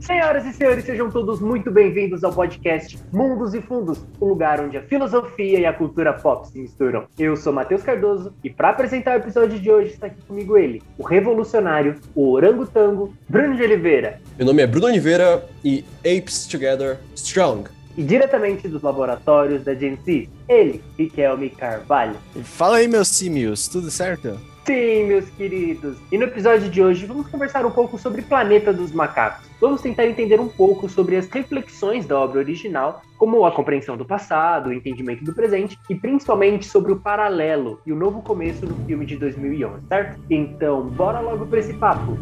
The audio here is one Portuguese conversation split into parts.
Senhoras e senhores, sejam todos muito bem-vindos ao podcast Mundos e Fundos, o lugar onde a filosofia e a cultura pop se misturam. Eu sou Matheus Cardoso e para apresentar o episódio de hoje está aqui comigo ele, o revolucionário, o orangotango, Bruno de Oliveira. Meu nome é Bruno Oliveira e Apes Together Strong. E diretamente dos laboratórios da GNC, ele, Riquelme Carvalho. Fala aí, meus símios, tudo certo? Sim, meus queridos. E no episódio de hoje vamos conversar um pouco sobre Planeta dos Macacos. Vamos tentar entender um pouco sobre as reflexões da obra original, como a compreensão do passado, o entendimento do presente e principalmente sobre o paralelo e o novo começo do filme de 2011, certo? Então, bora logo para esse papo.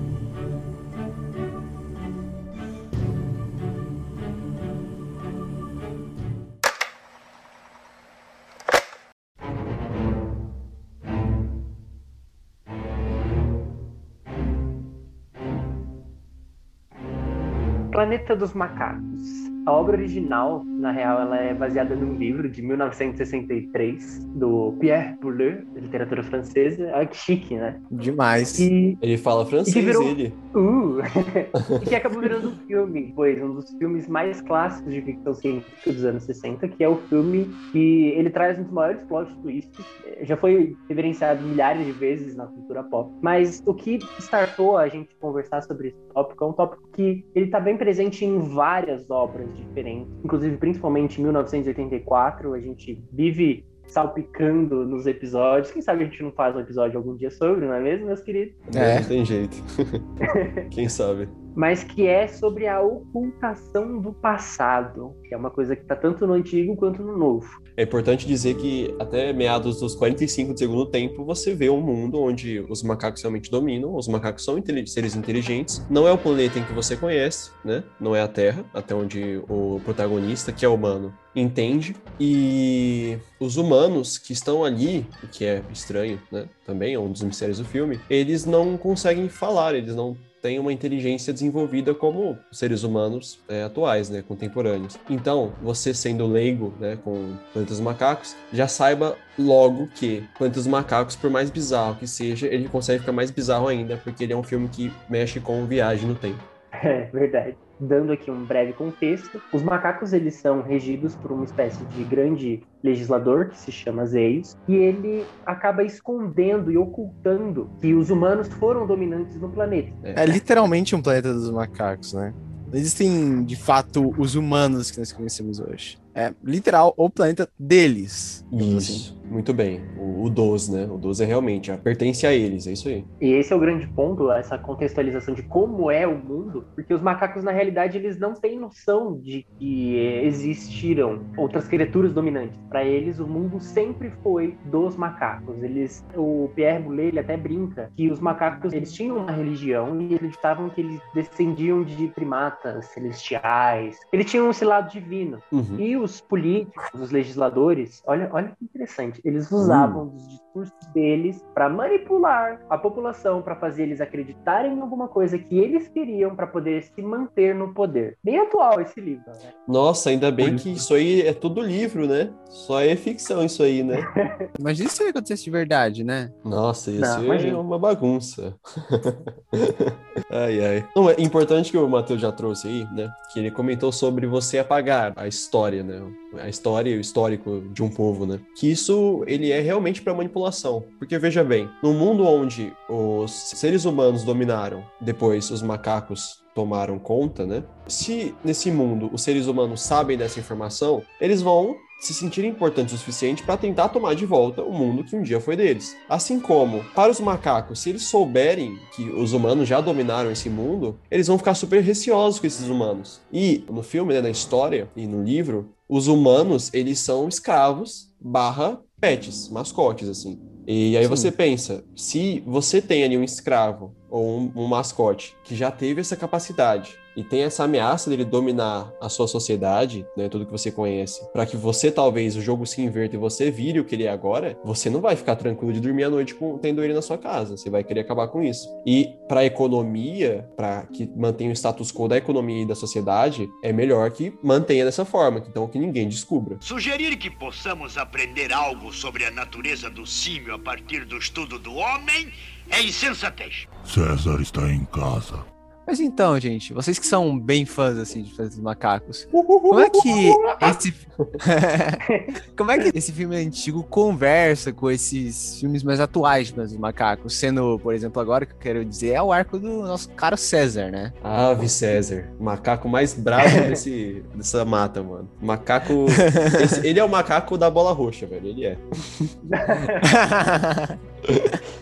Planeta dos Macacos. A obra original, na real, ela é baseada num livro de 1963 do Pierre Boulez, de literatura francesa. Olha que chique, né? Demais. E, Ele fala francês, E que virou- ele. uh, e que acabou virando um filme, pois um dos filmes mais clássicos de ficção científica dos anos 60, que é o filme que ele traz um dos maiores plot twists. Já foi reverenciado milhares de vezes na cultura pop. Mas o que startou a gente conversar sobre esse tópico é um tópico que ele está bem presente em várias obras diferentes, inclusive principalmente em 1984, a gente vive salpicando nos episódios. Quem sabe a gente não faz um episódio algum dia sobre, não é mesmo, meus queridos? É. Não tem jeito. Quem sabe? Mas que é sobre a ocultação do passado, que é uma coisa que está tanto no antigo quanto no novo. É importante dizer que até meados dos 45 do segundo tempo, você vê um mundo onde os macacos realmente dominam, os macacos são intele- seres inteligentes, não é o planeta em que você conhece, né? Não é a Terra, até onde o protagonista, que é humano, entende. E os humanos que estão ali, o que é estranho, né? Também é um dos mistérios do filme, eles não conseguem falar, eles não têm uma inteligência desenvolvida como seres humanos é, atuais, né, contemporâneos. Então, você sendo leigo, né, com Planeta dos Macacos, já saiba logo que Planeta dos Macacos, por mais bizarro que seja, ele consegue ficar mais bizarro ainda, porque ele é um filme que mexe com viagem no tempo. É verdade. Dando aqui um breve contexto, os macacos eles são regidos por uma espécie de grande legislador que se chama Zeus, e ele acaba escondendo e ocultando que os humanos foram dominantes no planeta. É literalmente um planeta dos macacos, né? Não existem, de fato, os humanos que nós conhecemos hoje. É literal o planeta deles. assim. Isso, muito bem. O, o 12, né? O 12 é realmente, pertence a eles, é isso aí. E esse é o grande ponto, essa contextualização de como é o mundo, porque os macacos, na realidade, eles não têm noção de que existiram outras criaturas dominantes. Para eles, o mundo sempre foi dos macacos. Eles, o Pierre Boulez, ele até brinca que os macacos, eles tinham uma religião e acreditavam que eles descendiam de primatas celestiais. Eles tinham esse lado divino. Uhum. E os políticos, os legisladores, olha, olha que interessante, eles usavam dos discursos deles para manipular a população, para fazer eles acreditarem em alguma coisa que eles queriam para poder se manter no poder. Bem atual esse livro, né? Nossa, ainda bem que isso aí é tudo livro, né? Só é ficção isso aí, né? Imagina se isso acontecesse de verdade, né? Nossa, isso Não, é uma bagunça. ai, ai. Não, é importante que o Matheus já trouxe aí, né? Que ele comentou sobre você apagar a história, né? A história e o histórico de um povo, né? Que isso, ele é realmente para manipulação. Porque, veja bem, no mundo onde os seres humanos dominaram, depois os macacos tomaram conta, né? Se nesse mundo os seres humanos sabem dessa informação, eles vão se sentirem importantes o suficiente para tentar tomar de volta o mundo que um dia foi deles. Assim como, para os macacos, se eles souberem que os humanos já dominaram esse mundo, eles vão ficar super receosos com esses humanos. E no filme, né, na história e no livro, os humanos, eles são escravos barra pets, mascotes, assim. E aí Sim. você pensa, se você tem ali um escravo ou um, um mascote que já teve essa capacidade e tem essa ameaça dele dominar a sua sociedade, né, tudo que você conhece, para que você talvez o jogo se inverta e você vire o que ele é agora, você não vai ficar tranquilo de dormir à noite com, tendo ele na sua casa, você vai querer acabar com isso. E para a economia, para que mantenha o status quo da economia e da sociedade, é melhor que mantenha dessa forma, então que ninguém descubra. Sugerir que possamos aprender algo sobre a natureza do símio a partir do estudo do homem é insensatez. César está em casa. Mas então, gente, vocês que são bem fãs assim de Planeta dos Macacos, como é que esse como é que esse filme antigo conversa com esses filmes mais atuais de Planeta dos Macacos? Sendo, por exemplo, agora que eu quero dizer é o arco do nosso caro César, né? Ave César, o macaco mais bravo desse, dessa mata, mano. Macaco. esse- ele é o macaco da bola roxa, velho. Ele é.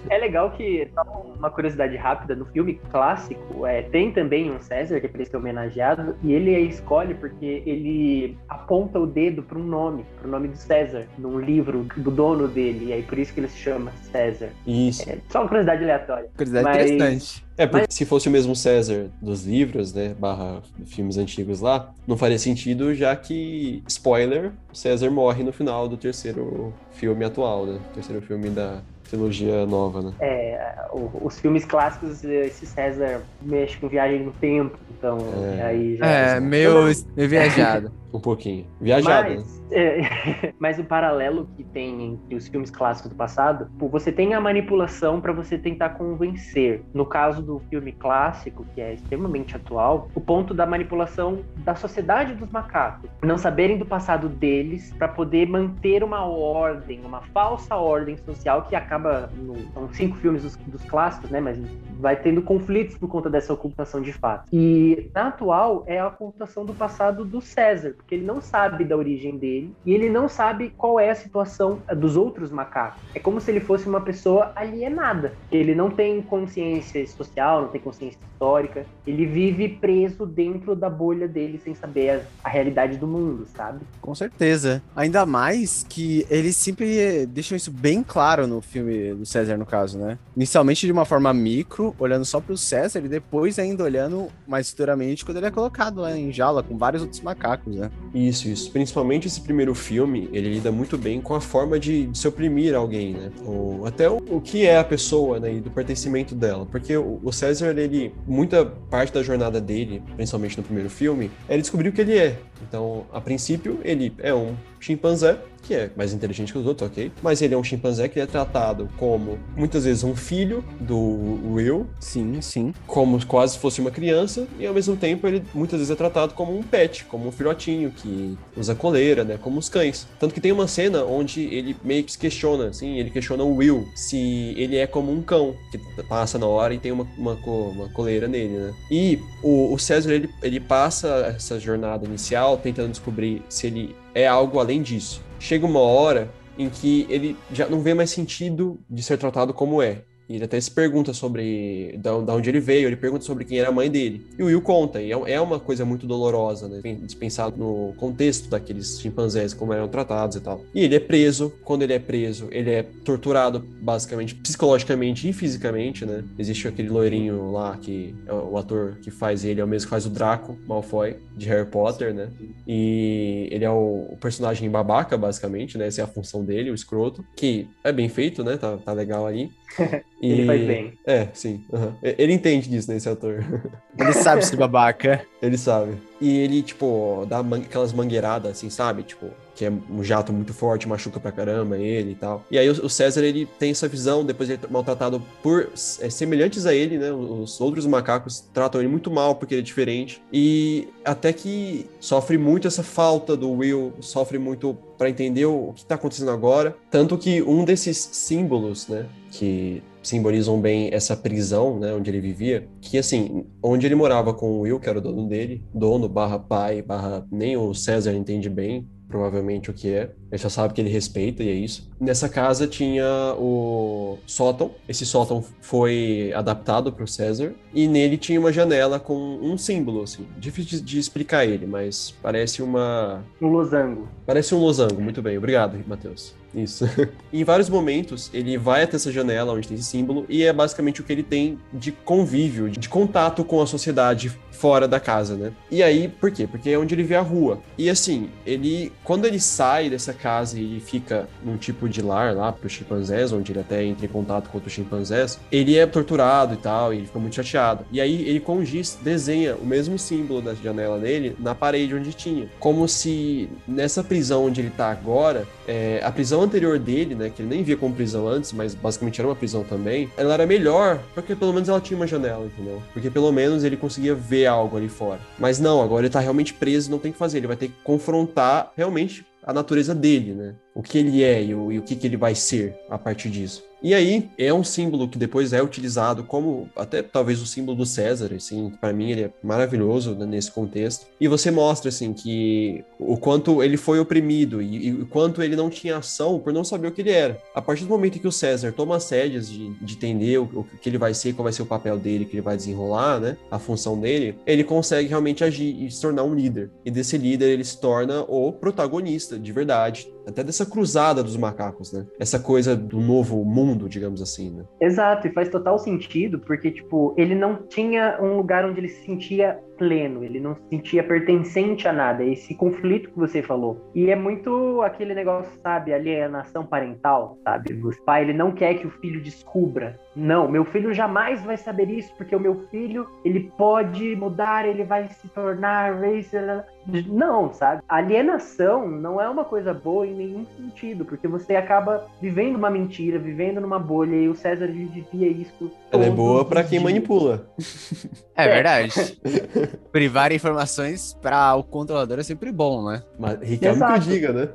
É legal que, só uma curiosidade rápida, no filme clássico, é, tem também um César, que é pra ele ser homenageado, e ele escolhe porque ele aponta o dedo para um nome, para o nome do César, num livro do dono dele, e aí por isso que ele se chama César. Isso. É, só uma curiosidade aleatória. Curiosidade Mas- interessante. É, porque se fosse o mesmo César dos livros, né, barra filmes antigos lá, não faria sentido, já que, spoiler, César morre no final do terceiro filme atual, né? Terceiro filme da trilogia nova, né? É, o- os filmes clássicos, esse César mexe com viagem no tempo, então É. aí já... É, meio, meio viajado. Um pouquinho. Viajado? Mas, é, mas o paralelo que tem entre os filmes clássicos do passado, você tem a manipulação para você tentar convencer. No caso do filme clássico, que é extremamente atual, o ponto da manipulação da sociedade dos macacos, não saberem do passado deles para poder manter uma ordem, uma falsa ordem social que acaba no, são cinco filmes dos, dos clássicos, né? Mas vai tendo conflitos por conta dessa ocultação de fato. E na atual é a ocultação do passado do César, porque ele não sabe da origem dele e ele não sabe qual é a situação dos outros macacos. É como se ele fosse uma pessoa alienada. Ele não tem consciência social, não tem consciência histórica. Ele vive preso dentro da bolha dele sem saber a, a realidade do mundo, sabe? Com certeza. Ainda mais que eles sempre eh, deixam isso bem claro no filme do César, no caso, né? Inicialmente de uma forma micro, olhando só pro César, e depois ainda olhando mais futuramente quando ele é colocado lá em jaula com vários outros macacos, né? Isso, isso. Principalmente esse primeiro filme, ele lida muito bem com a forma de, de se oprimir alguém, né? Ou até o, o que é a pessoa, né? E do pertencimento dela. Porque o, o César, ele, muita parte da jornada dele, principalmente no primeiro filme, é ele descobrir o que ele é. Então, a princípio, ele é um chimpanzé, que é mais inteligente que os outros, ok? Mas ele é um chimpanzé que é tratado como, muitas vezes, um filho do Will, Sim, sim. como quase fosse uma criança, e ao mesmo tempo ele muitas vezes é tratado como um pet, como um filhotinho que usa coleira, né, como os cães. Tanto que tem uma cena onde ele meio que se questiona, assim, ele questiona o Will se ele é como um cão, que passa na hora e tem uma, uma, uma coleira nele, né. E o, o César, ele, ele passa essa jornada inicial tentando descobrir se ele é algo além disso. Chega uma hora em que ele já não vê mais sentido de ser tratado como é. E ele até se pergunta sobre da, onde ele veio, ele pergunta sobre quem era a mãe dele. E o Will conta, e é, é uma coisa muito dolorosa, né? Se pensar no contexto daqueles chimpanzés, como eram tratados e tal. E ele é preso, quando ele é preso, ele é torturado basicamente psicologicamente e fisicamente, né? Existe aquele loirinho lá que é o ator que faz ele, é o mesmo que faz o Draco Malfoy de Harry Potter, né? E ele é o, o personagem babaca, basicamente, né? Essa é a função dele, o escroto, que é bem feito, né? Tá, tá legal ali. Ele E- faz bem. É, sim. E- Ele entende disso, né, esse ator. Ele sabe ser babaca. Ele sabe. E ele, tipo, dá man- aquelas mangueiradas, assim, sabe? Tipo, que é um jato muito forte, machuca pra caramba ele e tal. E aí o César, ele tem essa visão, depois ele é maltratado por é, semelhantes a ele, né? Os outros macacos tratam ele muito mal porque ele é diferente. E até que sofre muito essa falta do Will, sofre muito pra entender o que tá acontecendo agora. Tanto que um desses símbolos, né? Que simbolizam bem essa prisão, né, onde ele vivia, que assim, onde ele morava com o Will, que era o dono dele, dono barra pai, barra nem o César entende bem, provavelmente o que é. Ele só sabe que ele respeita e é isso. Nessa casa tinha o sótão. Esse sótão foi adaptado para o César e nele tinha uma janela com um símbolo, assim. Difícil de, de explicar ele, mas parece uma Um losango. Parece um losango, muito bem. Obrigado, Matheus. Isso. em vários momentos, ele vai até essa janela onde tem esse símbolo e é basicamente o que ele tem de convívio, de contato com a sociedade fora da casa, né? E aí, por quê? Porque é onde ele vê a rua. E assim, ele, quando ele sai dessa casa e fica num tipo de lar lá pros chimpanzés, onde ele até entra em contato com outros chimpanzés, ele é torturado e tal, e ele fica muito chateado. E aí ele com giz desenha o mesmo símbolo da janela dele na parede onde tinha. Como se nessa prisão onde ele tá agora, é, a prisão anterior dele, né, que ele nem via como prisão antes, mas basicamente era uma prisão também, ela era melhor, porque pelo menos ela tinha uma janela, entendeu? Porque pelo menos ele conseguia ver algo ali fora. Mas não, agora ele tá realmente preso não tem o que fazer. Ele vai ter que confrontar realmente a natureza dele, né? O que ele é e o, e o que, que ele vai ser a partir disso. E aí, é um símbolo que depois é utilizado como até talvez o símbolo do César, assim, para mim ele é maravilhoso né, nesse contexto. E você mostra, assim, que o quanto ele foi oprimido e, e, o quanto ele não tinha ação por não saber o que ele era. A partir do momento que o César toma as rédeas de, de entender o, o, que ele vai ser, qual vai ser o papel dele, que ele vai desenrolar, né, a função dele, ele consegue realmente agir e se tornar um líder. E desse líder ele se torna o protagonista, de verdade, até dessa cruzada dos macacos, né? Essa coisa do novo mundo, digamos assim, né? Exato, e faz total sentido, porque, tipo, ele não tinha um lugar onde ele se sentia pleno, ele não se sentia pertencente a nada, esse conflito que você falou. E é muito aquele negócio, sabe, alienação parental, sabe? O pai, ele não quer que o filho descubra. Não, meu filho jamais vai saber isso, porque o meu filho, ele pode mudar, ele vai se tornar racer. Não, sabe? Alienação não é uma coisa boa em nenhum sentido, porque você acaba vivendo uma mentira, vivendo numa bolha, e o César vivia isso. Ela é boa para quem manipula. É verdade. Privar informações para o controlador é sempre bom, né? Mas Riquelme que diga, né?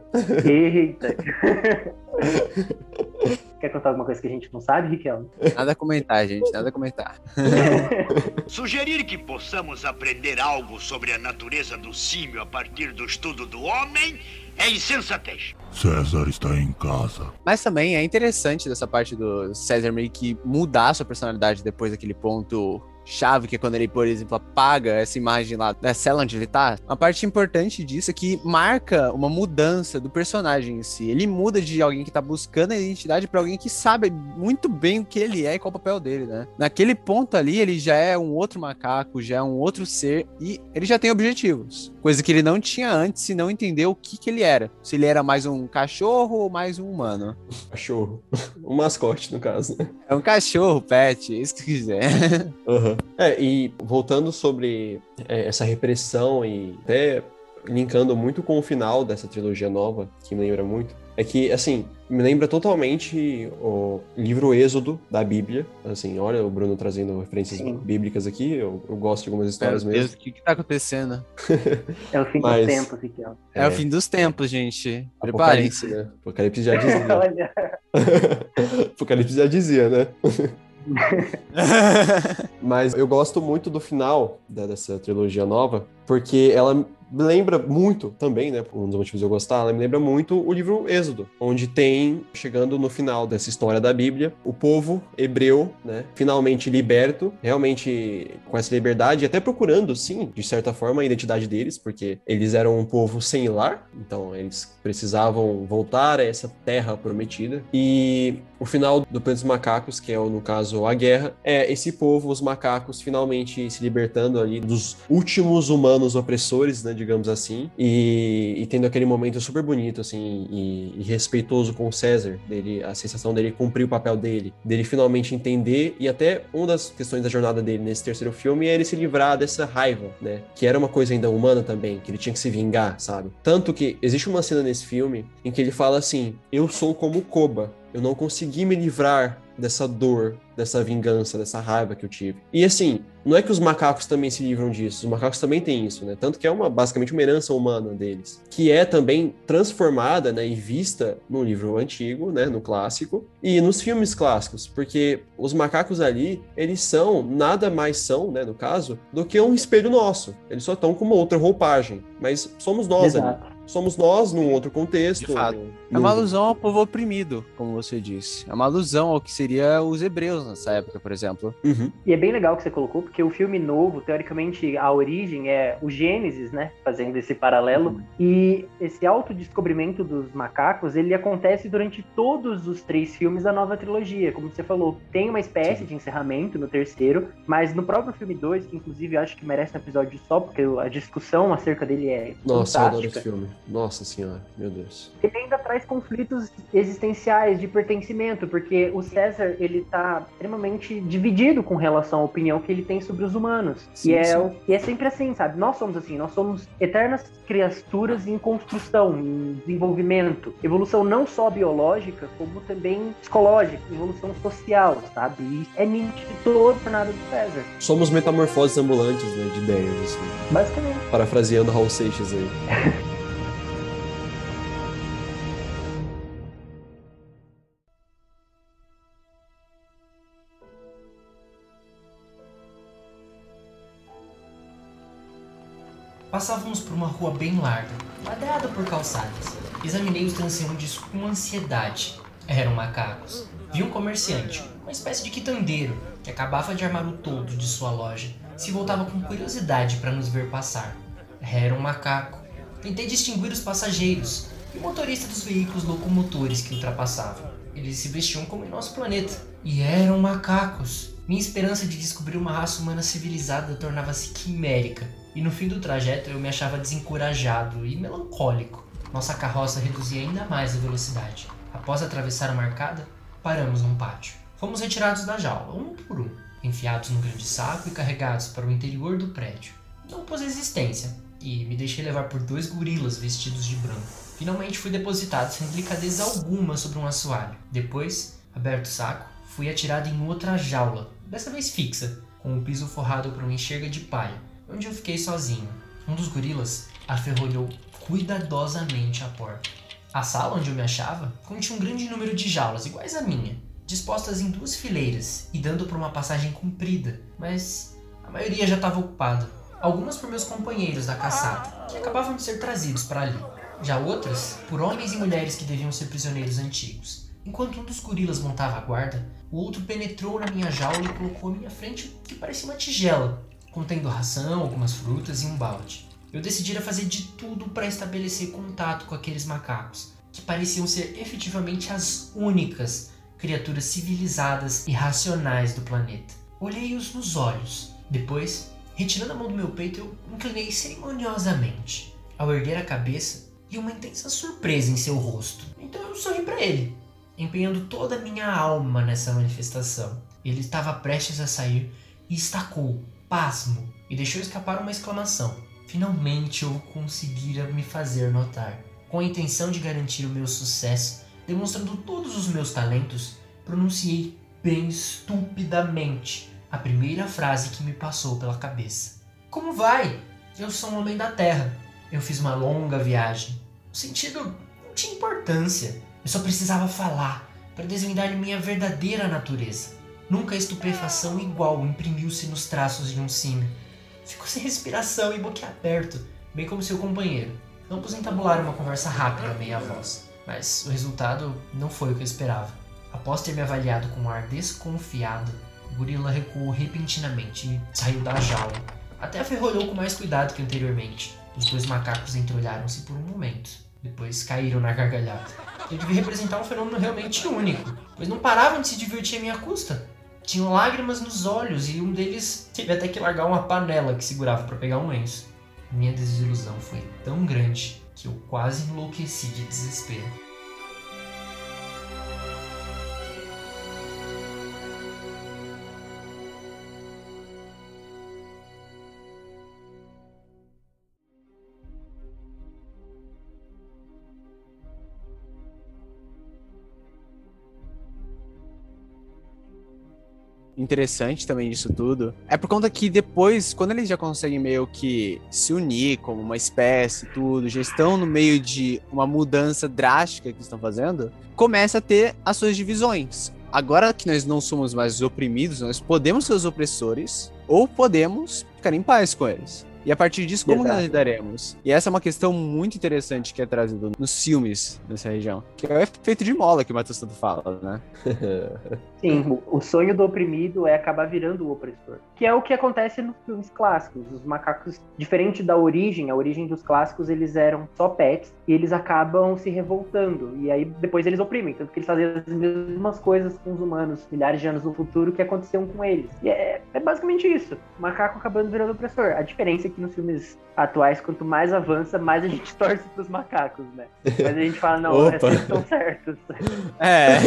Eita. Quer contar alguma coisa que a gente não sabe, Riquelme? Nada a comentar, gente, nada a comentar. Sugerir que possamos aprender algo sobre a natureza do símio a partir do estudo do homem é insensatez. César está em casa. Mas também é interessante dessa parte do César meio que mudar sua personalidade depois daquele ponto chave, que é quando ele, por exemplo, apaga essa imagem lá da cela onde ele tá. Uma parte importante disso é que marca uma mudança do personagem em si. Ele muda de alguém que tá buscando a identidade para alguém que sabe muito bem o que ele é e qual o papel dele, né? Naquele ponto ali, ele já é um outro macaco, já é um outro ser e ele já tem objetivos. Coisa que ele não tinha antes e não entendeu o que que ele era. Se ele era mais um cachorro ou mais um humano. Cachorro. Um mascote, no caso. É um cachorro, pet, isso que quiser. Uhum. É, e voltando sobre é, essa repressão e até linkando muito com o final dessa trilogia nova, que me lembra muito, é que, assim, me lembra totalmente o livro Êxodo da Bíblia. Assim, olha o Bruno trazendo referências Sim. bíblicas aqui, eu, eu, gosto de algumas histórias Meu mesmo. Deus, o que que tá acontecendo? é o fim Mas... dos tempos, Riquel. É... é... o fim dos tempos, gente. Preparem-se. Né? Apocalipse já dizia. Apocalipse já dizia, né? Mas eu gosto muito do final dessa trilogia nova, porque ela me lembra muito também, né? Um dos motivos de eu gostar, ela me lembra muito o livro Êxodo, onde tem, chegando no final dessa história da Bíblia, o povo hebreu, né? Finalmente liberto, realmente com essa liberdade, até procurando, sim, de certa forma, a identidade deles, porque eles eram um povo sem lar, então eles precisavam voltar a essa terra prometida. E o final do Planeta dos Macacos, que é, no caso, a guerra, é esse povo, os macacos, finalmente se libertando ali dos últimos humanos opressores, né? Digamos assim, e, e, tendo aquele momento super bonito, assim, e, e, respeitoso com o César, dele, a sensação dele cumprir o papel dele, dele finalmente entender, e até uma das questões da jornada dele nesse terceiro filme é ele se livrar dessa raiva, né, que era uma coisa ainda humana também, que ele tinha que se vingar, sabe? Tanto que existe uma cena nesse filme em que ele fala assim, eu sou como Koba, eu não consegui me livrar dessa dor, dessa vingança, dessa raiva que eu tive. E assim, não é que os macacos também se livram disso, os macacos também têm isso, né? Tanto que é uma basicamente uma herança humana deles, que é também transformada, né, e vista no livro antigo, né, no clássico, e nos filmes clássicos, porque os macacos ali, eles são nada mais são, né, no caso, do que um espelho nosso. Eles só estão com uma outra roupagem, mas somos nós Exato. ali. Somos nós num outro contexto, É uma alusão ao povo oprimido, como você disse. É uma alusão ao que seria os hebreus nessa época, por exemplo. Uhum. E é bem legal que você colocou, porque o filme novo, teoricamente, a origem é o Gênesis, né? Fazendo esse paralelo. E esse autodescobrimento dos macacos, ele acontece durante todos os três filmes da nova trilogia. Como você falou, tem uma espécie Sim. de encerramento no terceiro, mas no próprio filme 2, que inclusive eu acho que merece um episódio só, porque a discussão acerca dele é Nossa, eu adoro esse fantástica. filme. Nossa senhora, meu Deus. ele ainda traz conflitos existenciais de pertencimento, porque o César ele tá extremamente dividido com relação à opinião que ele tem sobre os humanos. Sim, e, é, sim. e é sempre assim, sabe? Nós somos assim, nós somos eternas criaturas em construção, em desenvolvimento. Evolução não só biológica, como também psicológica, evolução social, sabe? E é nítido toda a jornada do César, Somos metamorfoses ambulantes, né, de ideias, assim. basicamente. Parafraseando Raul Seixas aí. Passávamos por uma rua bem larga, ladeada por calçadas. Examinei os transeuntes com ansiedade. Eram macacos. Vi um comerciante, uma espécie de quitandeiro, que acabava de armar o toldo de sua loja. Se voltava com curiosidade para nos ver passar. Era um macaco. Tentei distinguir os passageiros e o motorista dos veículos locomotores que ultrapassavam. Eles se vestiam como em nosso planeta. E eram macacos. Minha esperança de descobrir uma raça humana civilizada tornava-se quimérica. E no fim do trajeto eu me achava desencorajado e melancólico. Nossa carroça reduzia ainda mais a velocidade. Após atravessar a marcada, paramos num pátio. Fomos retirados da jaula, um por um, enfiados num grande saco e carregados para o interior do prédio. Não pus resistência e me deixei levar por dois gorilas vestidos de branco. Finalmente fui depositado sem delicadeza alguma sobre um assoalho. Depois, aberto o saco, fui atirado em outra jaula, dessa vez fixa, com o piso forrado por uma enxerga de palha, onde eu fiquei sozinho. Um dos gorilas aferrolhou cuidadosamente a porta. A sala onde eu me achava continha um grande número de jaulas iguais à minha, dispostas em duas fileiras e dando para uma passagem comprida, mas a maioria já estava ocupada. Algumas por meus companheiros da caçada, que acabavam de ser trazidos para ali. Já outras por homens e mulheres que deviam ser prisioneiros antigos. Enquanto um dos gorilas montava a guarda, o outro penetrou na minha jaula e colocou à minha frente o que parecia uma tigela, contendo ração, algumas frutas e um balde. Eu decidira fazer de tudo para estabelecer contato com aqueles macacos, que pareciam ser efetivamente as únicas criaturas civilizadas e racionais do planeta. Olhei-os nos olhos. Depois, retirando a mão do meu peito, eu inclinei cerimoniosamente. Ao erguer a cabeça, vi uma intensa surpresa em seu rosto. Então eu sorri para ele, empenhando toda a minha alma nessa manifestação. Ele estava prestes a sair e estacou, pasmo, e deixou escapar uma exclamação. Finalmente eu conseguira me fazer notar. Com a intenção de garantir o meu sucesso, demonstrando todos os meus talentos, pronunciei bem estupidamente a primeira frase que me passou pela cabeça. Como vai? Eu sou um homem da Terra. Eu fiz uma longa viagem. O sentido não tinha importância. Eu só precisava falar para desvendar minha verdadeira natureza. Nunca a estupefação igual imprimiu-se nos traços de um símio. Ficou sem respiração e boquiaberto, bem como seu companheiro. Ambos entabularam uma conversa rápida, meia voz, mas o resultado não foi o que eu esperava. Após ter me avaliado com um ar desconfiado, o gorila recuou repentinamente e saiu da jaula. Até aferrolhou com mais cuidado que anteriormente. Os dois macacos entreolharam-se por um momento. Depois caíram na gargalhada. Eu devia representar um fenômeno realmente único, pois não paravam de se divertir à minha custa. Tinham lágrimas nos olhos e um deles teve até que largar uma panela que segurava para pegar um lenço. Minha desilusão foi tão grande que eu quase enlouqueci de desespero. Interessante também disso tudo é por conta que depois, quando eles já conseguem meio que se unir como uma espécie, tudo, já estão no meio de uma mudança drástica que estão fazendo, começa a ter as suas divisões. Agora que nós não somos mais oprimidos, nós podemos ser os opressores ou podemos ficar em paz com eles. E a partir disso, como Exato. nós lidaremos? E essa é uma questão muito interessante que é trazida nos filmes dessa região, que é o efeito de mola que o Matheus tanto fala, né? Sim, o- sonho do oprimido é acabar virando o opressor. Que é o que acontece nos filmes clássicos. Os macacos, diferente da origem, a origem dos clássicos, eles eram só pets e eles acabam se revoltando. E aí depois eles oprimem. Tanto que eles fazem as mesmas coisas com os humanos milhares de anos no futuro que aconteciam com eles. E é, é basicamente isso. O macaco acabando virando opressor. A diferença é que nos filmes atuais, quanto mais avança, mais a gente torce pros macacos, né? Mas a gente fala, não, Opa. eles estão certos. É.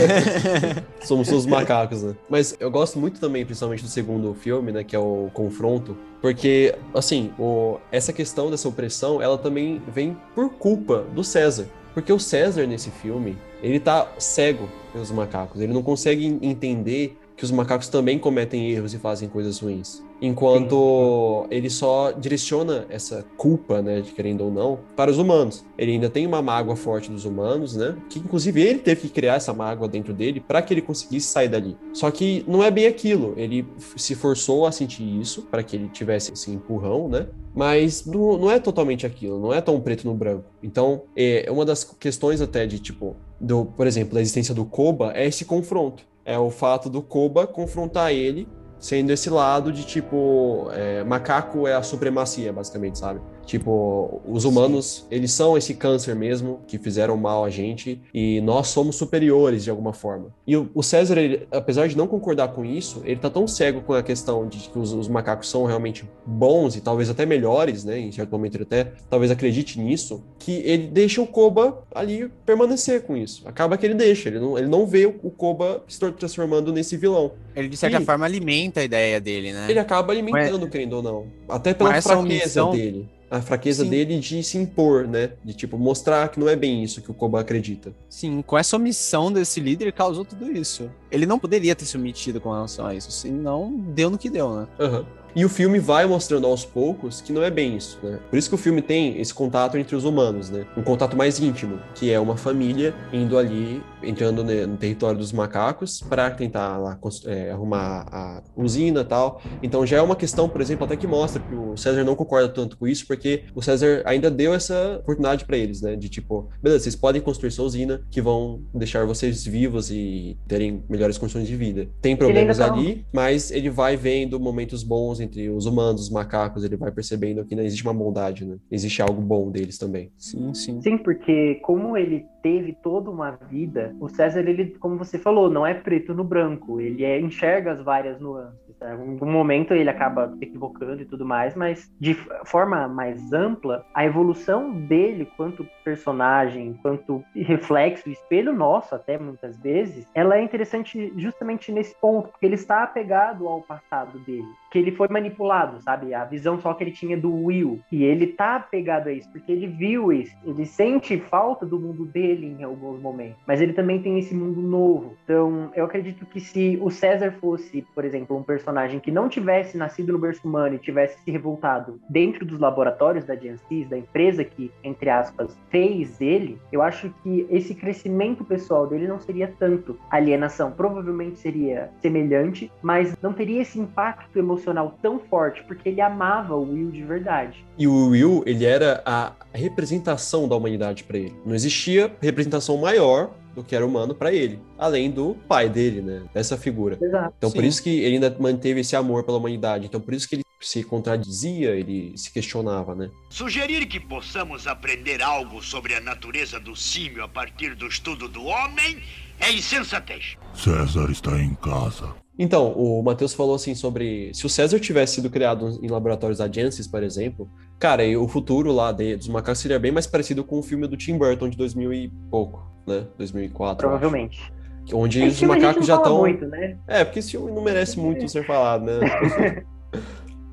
Somos os macacos, né? Mas eu gosto muito também, principalmente do segundo filme, né? Que é o Confronto. Porque, assim, o- essa questão dessa opressão, ela também vem por culpa do César. Porque o César, nesse filme, ele tá cego pelos macacos. Ele não consegue en- entender que os macacos também cometem erros e fazem coisas ruins. Enquanto ele só direciona essa culpa, né, de querendo ou não, para os humanos. Ele ainda tem uma mágoa forte dos humanos, né? Que inclusive ele teve que criar essa mágoa dentro dele para que ele conseguisse sair dali. Só que não é bem aquilo. Ele se forçou a sentir isso para que ele tivesse esse empurrão, né? Mas não, não é totalmente aquilo, não é tão preto no branco. Então, é uma das questões até de tipo, do, por exemplo, da existência do Koba é esse confronto. É o fato do Koba confrontar ele sendo esse lado de tipo é, macaco é a supremacia basicamente sabe tipo os humanos eles são esse câncer mesmo que fizeram mal a gente e nós somos superiores de alguma forma e o, o César ele, apesar de não concordar com isso ele tá tão cego com a questão de que os, os macacos são realmente bons e talvez até melhores né em certo momento ele até talvez acredite nisso que ele deixa o Koba ali permanecer com isso acaba que ele deixa ele não, ele não vê o, o Koba se transformando nesse vilão Ele, de certa E- forma, alimenta a ideia dele, né? ele acaba alimentando, querendo ou não. Até pela fraqueza omissão- dele. A fraqueza Sim. dele de se impor, né? De, tipo, mostrar que não é bem isso que o Koba acredita. Sim, com essa omissão desse líder causou tudo isso. Ele não poderia ter se omitido com relação a isso, senão deu no que deu, né? Aham. E o filme vai mostrando aos poucos que não é bem isso, né? Por isso que o filme tem esse contato entre os humanos, né? Um contato mais íntimo, que é uma família indo ali, entrando no território dos macacos para tentar lá é, arrumar a usina e tal. Então já é uma questão, por exemplo, até que mostra que o César não concorda tanto com isso, porque o César ainda deu essa oportunidade para eles, né? De tipo, beleza, vocês podem construir sua usina que vão deixar vocês vivos e terem melhores condições de vida. Tem problemas tá- ali, mas ele vai vendo momentos bons entre os humanos, os macacos, ele vai percebendo que não existe uma bondade, né? Existe algo bom deles também. Sim, sim. Sim, porque como ele teve toda uma vida, o César, ele, como você falou, não é preto no branco, ele é- enxerga as várias nuances. Tá? Em algum momento ele acaba se equivocando e tudo mais, mas de forma mais ampla, a evolução dele quanto personagem, quanto reflexo, espelho nosso até muitas vezes, ela é interessante justamente nesse ponto, porque ele está apegado ao passado dele, que ele foi manipulado, sabe? A visão só que ele tinha do Will, e ele tá apegado a isso, porque ele viu isso, ele sente falta do mundo dele em alguns momentos, mas ele também tem esse mundo novo. Então, eu acredito que se o César fosse, por exemplo, um personagem que não tivesse nascido no berço humano e tivesse se revoltado dentro dos laboratórios da Genesis, da empresa que, entre aspas, fez ele, eu acho que esse crescimento pessoal dele não seria tanto alienação. Provavelmente seria semelhante, mas não teria esse impacto emocional tão forte, porque ele amava o Will de verdade. E o Will, ele era a representação da humanidade para ele. Não existia representação maior do que era humano para ele, além do pai dele, né? Dessa figura. Exato. Então, por Sim. isso que ele ainda manteve esse amor pela humanidade. Então, por isso que ele se contradizia, ele se questionava, né? Sugerir que possamos aprender algo sobre a natureza do símio a partir do estudo do homem é insensatez. César está em casa. Então, o Matheus falou assim sobre se o César tivesse sido criado em laboratórios da Genesis, por exemplo, cara, e o futuro lá de- dos macacos seria bem mais parecido com o filme do Tim Burton de 2000 e pouco, né? 2004. eu acho. Provavelmente. Onde os macacos não já estão. muito, né? É, porque esse filme não merece muito ser falado, né?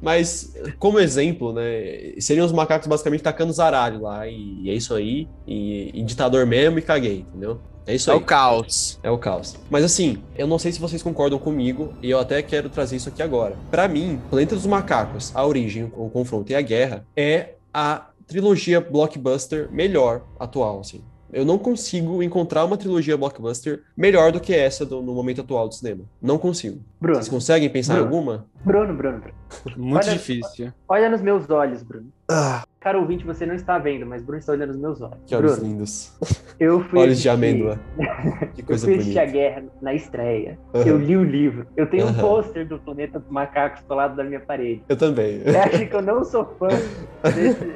Mas, como exemplo, né? Seriam os macacos basicamente tacando zaralho lá, e, e é isso aí, e, e ditador mesmo, e caguei, entendeu? É isso É aí. o caos. É o caos. Mas assim, eu não sei se vocês concordam comigo, e eu até quero trazer isso aqui agora. Pra mim, Planeta dos Macacos, a origem, o confronto e a guerra é a trilogia blockbuster melhor atual, assim. Eu não consigo encontrar uma trilogia blockbuster melhor do que essa do- no momento atual do cinema. Não consigo. Bruno, Vocês conseguem pensar em Bruno. alguma? Bruno, Bruno, Bruno. Muito Olha- difícil. Olha nos meus olhos, Bruno. Ah, Cara ouvinte, você não está vendo, mas Bruno está olhando nos meus olhos. que olhos Bruno, lindos. eu fui Olhos de assistir- amêndoa. Que Eu coisa fui assistir a bonita. guerra na estreia. Aham. Eu li o livro. Eu tenho um Aham. pôster do Planeta dos Macacos colado na minha parede. Eu também. Você acha que eu não sou fã desse...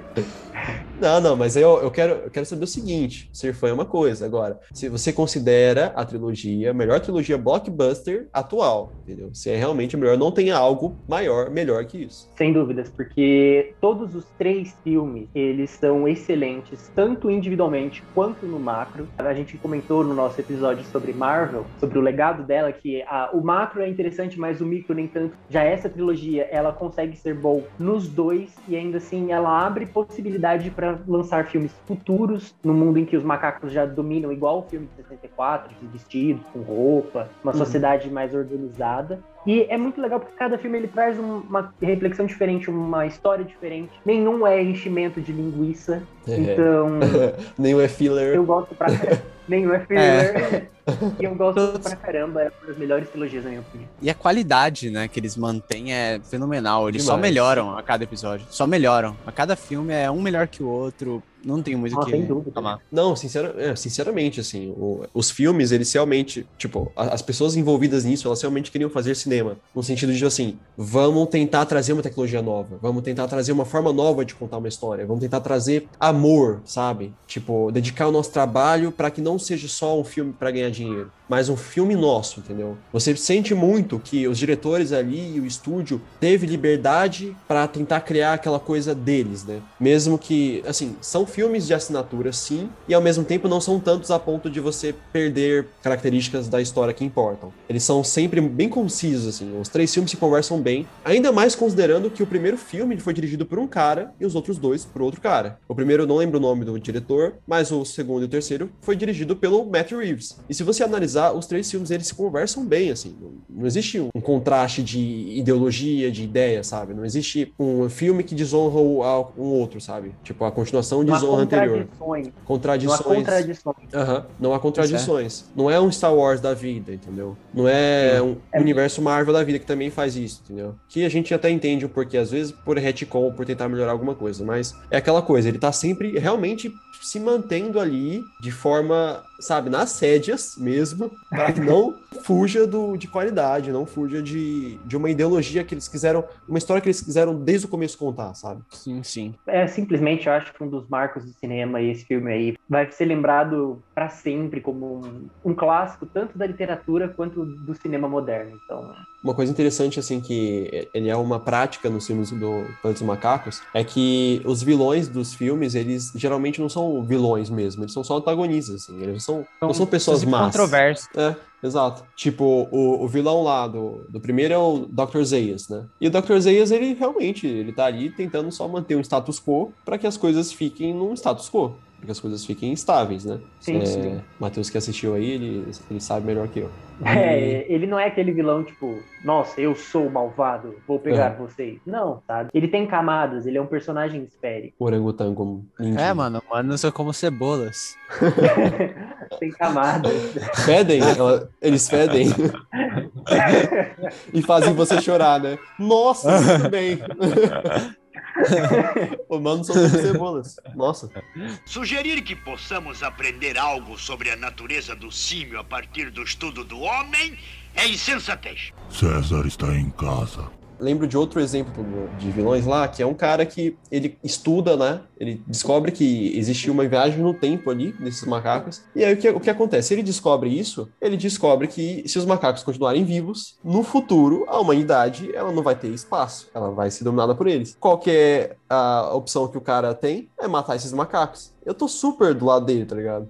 Não, não, mas eu, eu, quero, eu quero saber o seguinte: ser fã é uma coisa. Agora, se você considera a trilogia a melhor trilogia blockbuster atual, entendeu? Se é realmente melhor, não tem algo maior, melhor que isso. Sem dúvidas, porque todos os três filmes, eles são excelentes, tanto individualmente quanto no macro. A gente comentou no nosso episódio sobre Marvel, sobre o legado dela, que a- o macro é interessante, mas o micro nem tanto. Já essa trilogia, ela consegue ser bom nos dois, e ainda assim ela abre possibilidade para lançar filmes futuros, no mundo em que os macacos já dominam, igual o filme de 64, de vestidos, com roupa, uma Uhum. sociedade mais organizada. E é muito legal porque cada filme ele traz um- uma reflexão diferente, uma história diferente. Nenhum é enchimento de linguiça. É. Então, Nenhum é filler. eu gosto pra. Nenhum é filler. E eu gosto pra caramba. É uma das melhores trilogias, na minha opinião. E a qualidade, né, que eles mantêm é fenomenal. Eles só Demais. melhoram a cada episódio. Só melhoram. A cada filme é um melhor que o outro. Não tem muito o Ah, que sem dúvida. Não, sincera- é, sinceramente, assim, o- os filmes, eles realmente, tipo, a- as pessoas envolvidas nisso, elas realmente queriam fazer cinema, no sentido de, assim, vamos tentar trazer uma tecnologia nova, vamos tentar trazer uma forma nova de contar uma história, vamos tentar trazer amor, sabe? Tipo, dedicar o nosso trabalho para que não seja só um filme para ganhar dinheiro, mas um filme nosso, entendeu? Você sente muito que os diretores ali e o estúdio teve liberdade para tentar criar aquela coisa deles, né? Mesmo que, assim, são filmes de assinatura, sim, e ao mesmo tempo não são tantos a ponto de você perder características da história que importam. Eles são sempre bem concisos, assim, os três filmes se conversam bem, ainda mais considerando que o primeiro filme foi dirigido por um cara e os outros dois por outro cara. O primeiro não lembro o nome do diretor, mas o segundo e o terceiro foi dirigido pelo Matt Reeves. E se você analisar, os três filmes eles se conversam bem, assim, não, não existe um, contraste de ideologia, de ideia, sabe? Não existe um filme que desonra o, a- um outro, sabe? Tipo, a continuação desonra anterior. contradições. Não há Contradições. Aham, não há contradições. Não é um Star Wars da vida, entendeu? Não é um É- universo Marvel da vida que também faz isso, entendeu? Que a gente até entende o porquê, às vezes por retcon, por tentar melhorar alguma coisa, mas é aquela coisa, ele tá sempre realmente se mantendo ali de forma, sabe, nas sédias mesmo, para que não fuja do, de qualidade, não fuja de, de uma ideologia que eles quiseram, uma história que eles quiseram desde o começo contar, sabe? Sim, sim. É simplesmente, eu acho que um dos marcos do cinema e esse filme aí vai ser lembrado pra sempre como um, um clássico tanto da literatura quanto do cinema moderno. Então, Uma coisa interessante, assim, que ele é uma prática nos filmes do Planeta dos Macacos, é que os vilões dos filmes, eles geralmente não são vilões mesmo, eles são só antagonistas, assim, eles não são, não são pessoas más. Controverso. É, exato. Tipo, o, o vilão lá do, do primeiro é o Dr. Zayas, né? E o Dr. Zayas, ele realmente, ele tá ali tentando só manter um status quo para que as coisas fiquem num status quo. Que as coisas fiquem estáveis, né? Sim, é, sim. Matheus que assistiu aí, ele, ele sabe melhor que eu. é, ele não é aquele vilão tipo, nossa, eu sou malvado, vou pegar vocês. Não, sabe? Ele tem camadas, ele é um personagem esférico. Orangotango. É, mano, mano, são como cebolas. tem camadas. Fedem, ela- eles fedem. e fazem você chorar, né? Nossa, muito bem. o mano são cebolas. Nossa. Sugerir que possamos aprender algo sobre a natureza do símio a partir do estudo do homem é insensatez. César está em casa. Lembro de outro exemplo de vilões lá, que é um cara que ele estuda, né? Ele descobre que existiu uma viagem no tempo ali, desses macacos. E aí o que, o que acontece? Ele descobre isso, ele descobre que se os macacos continuarem vivos, no futuro a humanidade ela não vai ter espaço, ela vai ser dominada por eles. Qual que é a opção que o cara tem? É matar esses macacos. Eu tô super do lado dele, tá ligado?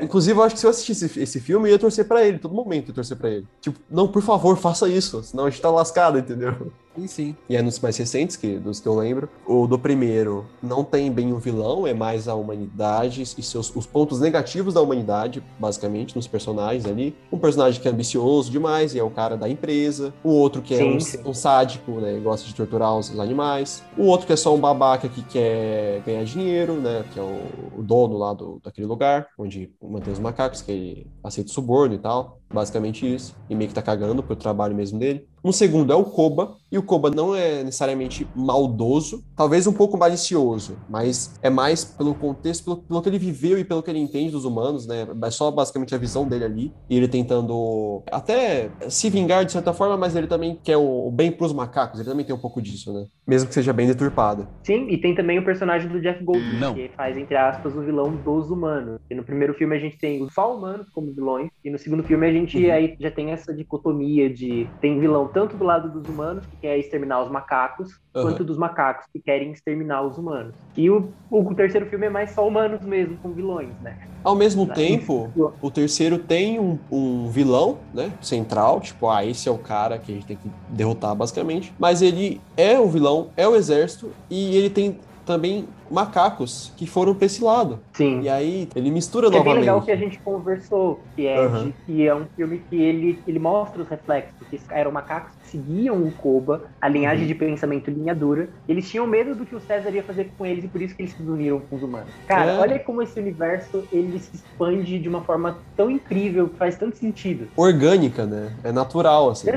Inclusive, eu acho que se eu assistisse esse filme, eu ia torcer pra ele, todo momento eu ia torcer pra ele. Tipo, não, por favor, faça isso, senão a gente tá lascado, entendeu? Sim, sim. E é nos mais recentes, que, dos que eu lembro. O do primeiro não tem bem um vilão, é mais a humanidade e seus, os pontos negativos da humanidade, basicamente, nos personagens ali. Um personagem que é ambicioso demais e é o cara da empresa. O outro que é Sim, um, sim. um sádico, né? e Gosta de torturar os, animais. O outro que é só um babaca que quer ganhar dinheiro, né? Que é o, o dono lá do, daquele lugar, onde mantém os macacos, que ele aceita suborno e tal. Basicamente isso. E meio que tá cagando pro trabalho mesmo dele. Um segundo é o Koba, e o Koba não é necessariamente maldoso, talvez um pouco malicioso, mas é mais pelo contexto, pelo, pelo que ele viveu e pelo que ele entende dos humanos, né? É só basicamente a visão dele ali, e ele tentando até se vingar de certa forma, mas ele também quer o, o bem pros macacos, ele também tem um pouco disso, né? Mesmo que seja bem deturpado. Sim, e tem também o personagem do Jeff Goldblum, Não. que faz, entre aspas, o vilão dos humanos. E no primeiro filme a gente tem os só humanos como vilões, e no segundo filme a gente Uhum. aí já tem essa dicotomia de tem vilão tanto do lado dos humanos, que quer exterminar os macacos, Uhum. quanto dos macacos, que querem exterminar os humanos. E o, o terceiro filme é mais só humanos mesmo, com vilões, né? Ao mesmo tempo, o terceiro tem um, um vilão, né? Central, tipo, ah, esse é o cara que a gente tem que derrotar, basicamente. Mas ele é o vilão, é o exército, e ele tem também macacos que foram pra esse lado. Sim. E aí ele mistura Que é bem novamente. legal que a gente conversou, que é, Aham. de- que é um filme que ele, ele mostra os reflexos, que eram macacos que seguiam o Koba, a linhagem Uhum. de pensamento linha dura. Eles tinham medo do que o César ia fazer com eles e por isso que eles se uniram com os humanos. Cara, É. olha como esse universo ele se expande de uma forma tão incrível, que faz tanto sentido. Orgânica, né? É natural, assim.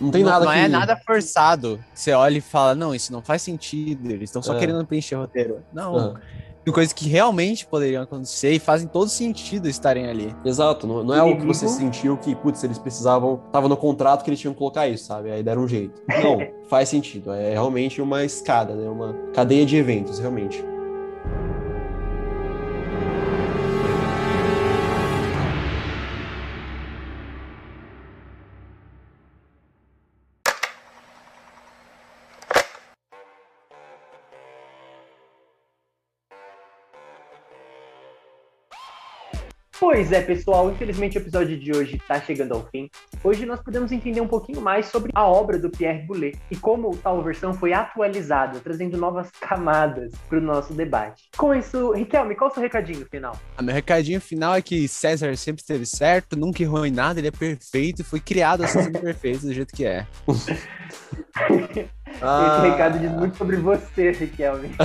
Não tem não, nada não que... é nada forçado. Você olha e fala, não, isso não faz sentido. Eles estão só É. querendo preencher o roteiro. Não. Aham. Tem coisas que realmente poderiam acontecer e fazem todo sentido estarem ali. Exato, não, não é algo que você sentiu que, putz, eles precisavam, tava no contrato que eles tinham que colocar isso, sabe? Aí deram um jeito. Não, faz sentido. É realmente uma escada, né? Uma cadeia de eventos, realmente. Pois é, pessoal, infelizmente o episódio de hoje está chegando ao fim. Hoje nós podemos entender um pouquinho mais sobre a obra do Pierre Boulet e como tal versão foi atualizada, trazendo novas camadas para o nosso debate. Com isso, Riquelme, qual o seu recadinho final? Ah, meu recadinho final é que César sempre esteve certo, nunca errou em nada, ele é perfeito e foi criado assim perfeito do jeito que é. Ah. Esse recado diz muito sobre você, Riquelme.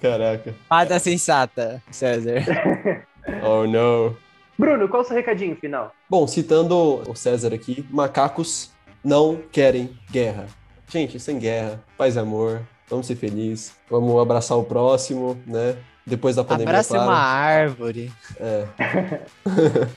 Caraca. Fada sensata, César. Oh, não. Bruno, qual o seu recadinho final? Bom, citando o César aqui, macacos não querem guerra. Gente, sem guerra, paz e amor, vamos ser felizes, vamos abraçar o próximo, né? Depois da pandemia, Abraça claro. uma árvore. É.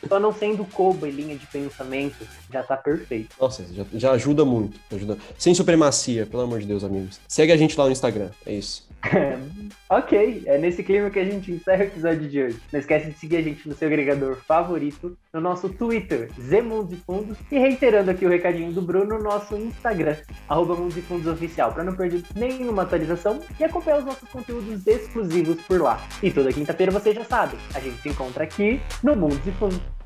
Só não sendo Koba e linha de pensamento, já tá perfeito. Nossa, já, já ajuda muito. Ajuda. Sem supremacia, pelo amor de Deus, amigos. Segue a gente lá no Instagram, é isso. ok, é nesse clima que a gente encerra o episódio de hoje. Não esquece de seguir a gente no seu agregador favorito, no nosso Twitter, Zemundos e Fundos, e reiterando aqui o recadinho do Bruno, no nosso Instagram, arroba Mundos Fundos Oficial, para não perder nenhuma atualização e acompanhar os nossos conteúdos exclusivos por lá. E toda quinta-feira você já sabe, a gente se encontra aqui no Mundos e Fundos.